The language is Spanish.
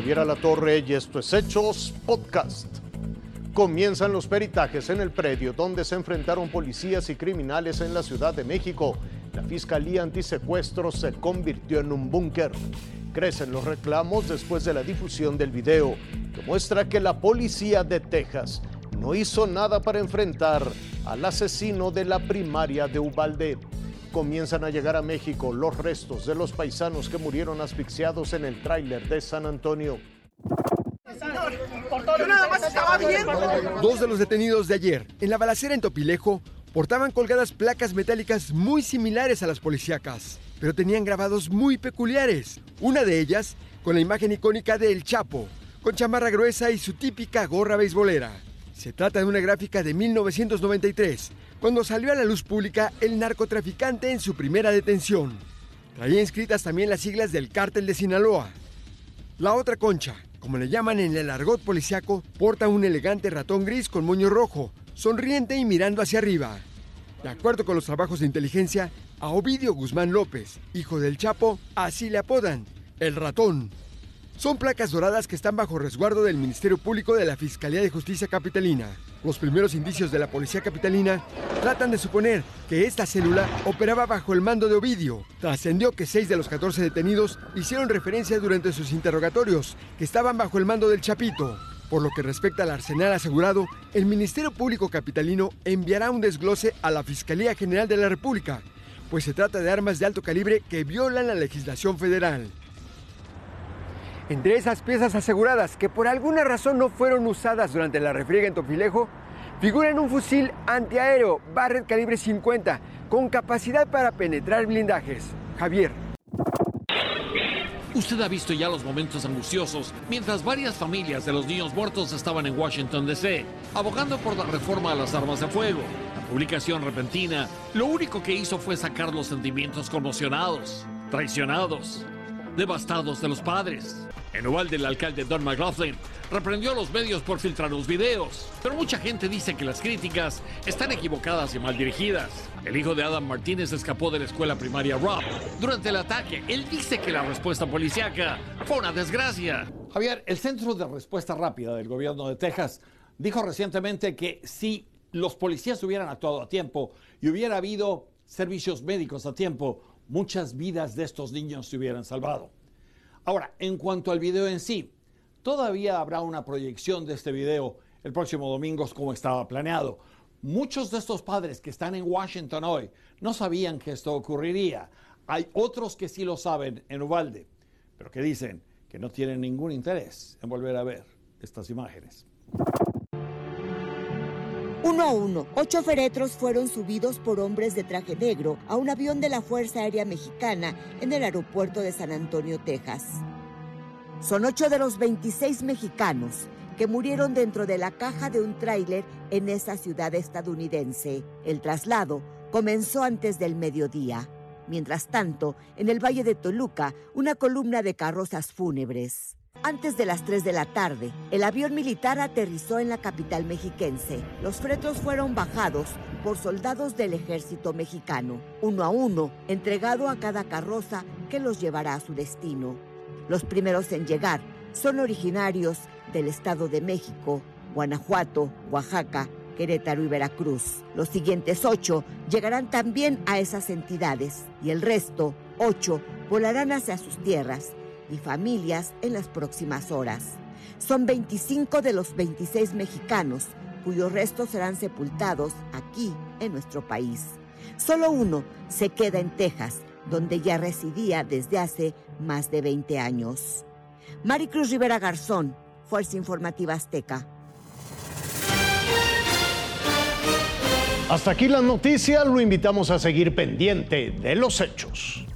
Javier Alatorre y esto es Hechos Podcast. Comienzan los peritajes en el predio donde se enfrentaron policías y criminales en la Ciudad de México. La Fiscalía Antisecuestro se convirtió en un búnker. Crecen los reclamos después de la difusión del video que muestra que la policía de Texas no hizo nada para enfrentar al asesino de la primaria de Ubalde comienzan a llegar a México los restos de los paisanos que murieron asfixiados en el tráiler de San Antonio. Dos de los detenidos de ayer en la balacera en Topilejo portaban colgadas placas metálicas muy similares a las policíacas, pero tenían grabados muy peculiares. Una de ellas con la imagen icónica de El Chapo, con chamarra gruesa y su típica gorra beisbolera. Se trata de una gráfica de 1993, cuando salió a la luz pública el narcotraficante en su primera detención. Traía inscritas también las siglas del cártel de Sinaloa. La otra concha, como le llaman en el argot policiaco, porta un elegante ratón gris con moño rojo, sonriente y mirando hacia arriba. De acuerdo con los trabajos de inteligencia, a Ovidio Guzmán López, hijo del Chapo, así le apodan, el ratón. Son placas doradas que están bajo resguardo del Ministerio Público de la Fiscalía de Justicia Capitalina. Los primeros indicios de la Policía Capitalina tratan de suponer que esta célula operaba bajo el mando de Ovidio. Trascendió que seis de los 14 detenidos hicieron referencia durante sus interrogatorios que estaban bajo el mando del Chapito. Por lo que respecta al arsenal asegurado, el Ministerio Público Capitalino enviará un desglose a la Fiscalía General de la República, pues se trata de armas de alto calibre que violan la legislación federal. Entre esas piezas aseguradas que por alguna razón no fueron usadas durante la refriega en Topilejo, figuran un fusil antiaéreo Barrett calibre 50 con capacidad para penetrar blindajes. Javier. Usted ha visto ya los momentos angustiosos mientras varias familias de los niños muertos estaban en Washington, D.C., abogando por la reforma a las armas de fuego. La publicación repentina lo único que hizo fue sacar los sentimientos conmocionados, traicionados, devastados de los padres. En Uvalde, el alcalde Don McLaughlin reprendió a los medios por filtrar los videos, pero mucha gente dice que las críticas están equivocadas y mal dirigidas. El hijo de Adam Martínez escapó de la escuela primaria Rob durante el ataque. Él dice que la respuesta policíaca fue una desgracia. Javier, el Centro de Respuesta Rápida del gobierno de Texas dijo recientemente que si los policías hubieran actuado a tiempo y hubiera habido servicios médicos a tiempo, muchas vidas de estos niños se hubieran salvado. Ahora, en cuanto al video en sí, todavía habrá una proyección de este video el próximo domingo como estaba planeado. Muchos de estos padres que están en Washington hoy no sabían que esto ocurriría. Hay otros que sí lo saben en Uvalde, pero que dicen que no tienen ningún interés en volver a ver estas imágenes. Uno a uno, ocho féretros fueron subidos por hombres de traje negro a un avión de la Fuerza Aérea Mexicana en el aeropuerto de San Antonio, Texas. Son ocho de los 26 mexicanos que murieron dentro de la caja de un tráiler en esa ciudad estadounidense. El traslado comenzó antes del mediodía. Mientras tanto, en el Valle de Toluca, una columna de carrozas fúnebres. Antes de las 3 de la tarde, el avión militar aterrizó en la capital mexiquense. Los fretos fueron bajados por soldados del ejército mexicano, uno a uno, entregado a cada carroza que los llevará a su destino. Los primeros en llegar son originarios del Estado de México, Guanajuato, Oaxaca, Querétaro y Veracruz. Los siguientes ocho llegarán también a esas entidades y el resto, ocho, volarán hacia sus tierras y familias en las próximas horas. Son 25 de los 26 mexicanos cuyos restos serán sepultados aquí en nuestro país. Solo uno se queda en Texas, donde ya residía desde hace más de 20 años. Maricruz Rivera Garzón, Fuerza Informativa Azteca. Hasta aquí la noticia, lo invitamos a seguir pendiente de los hechos.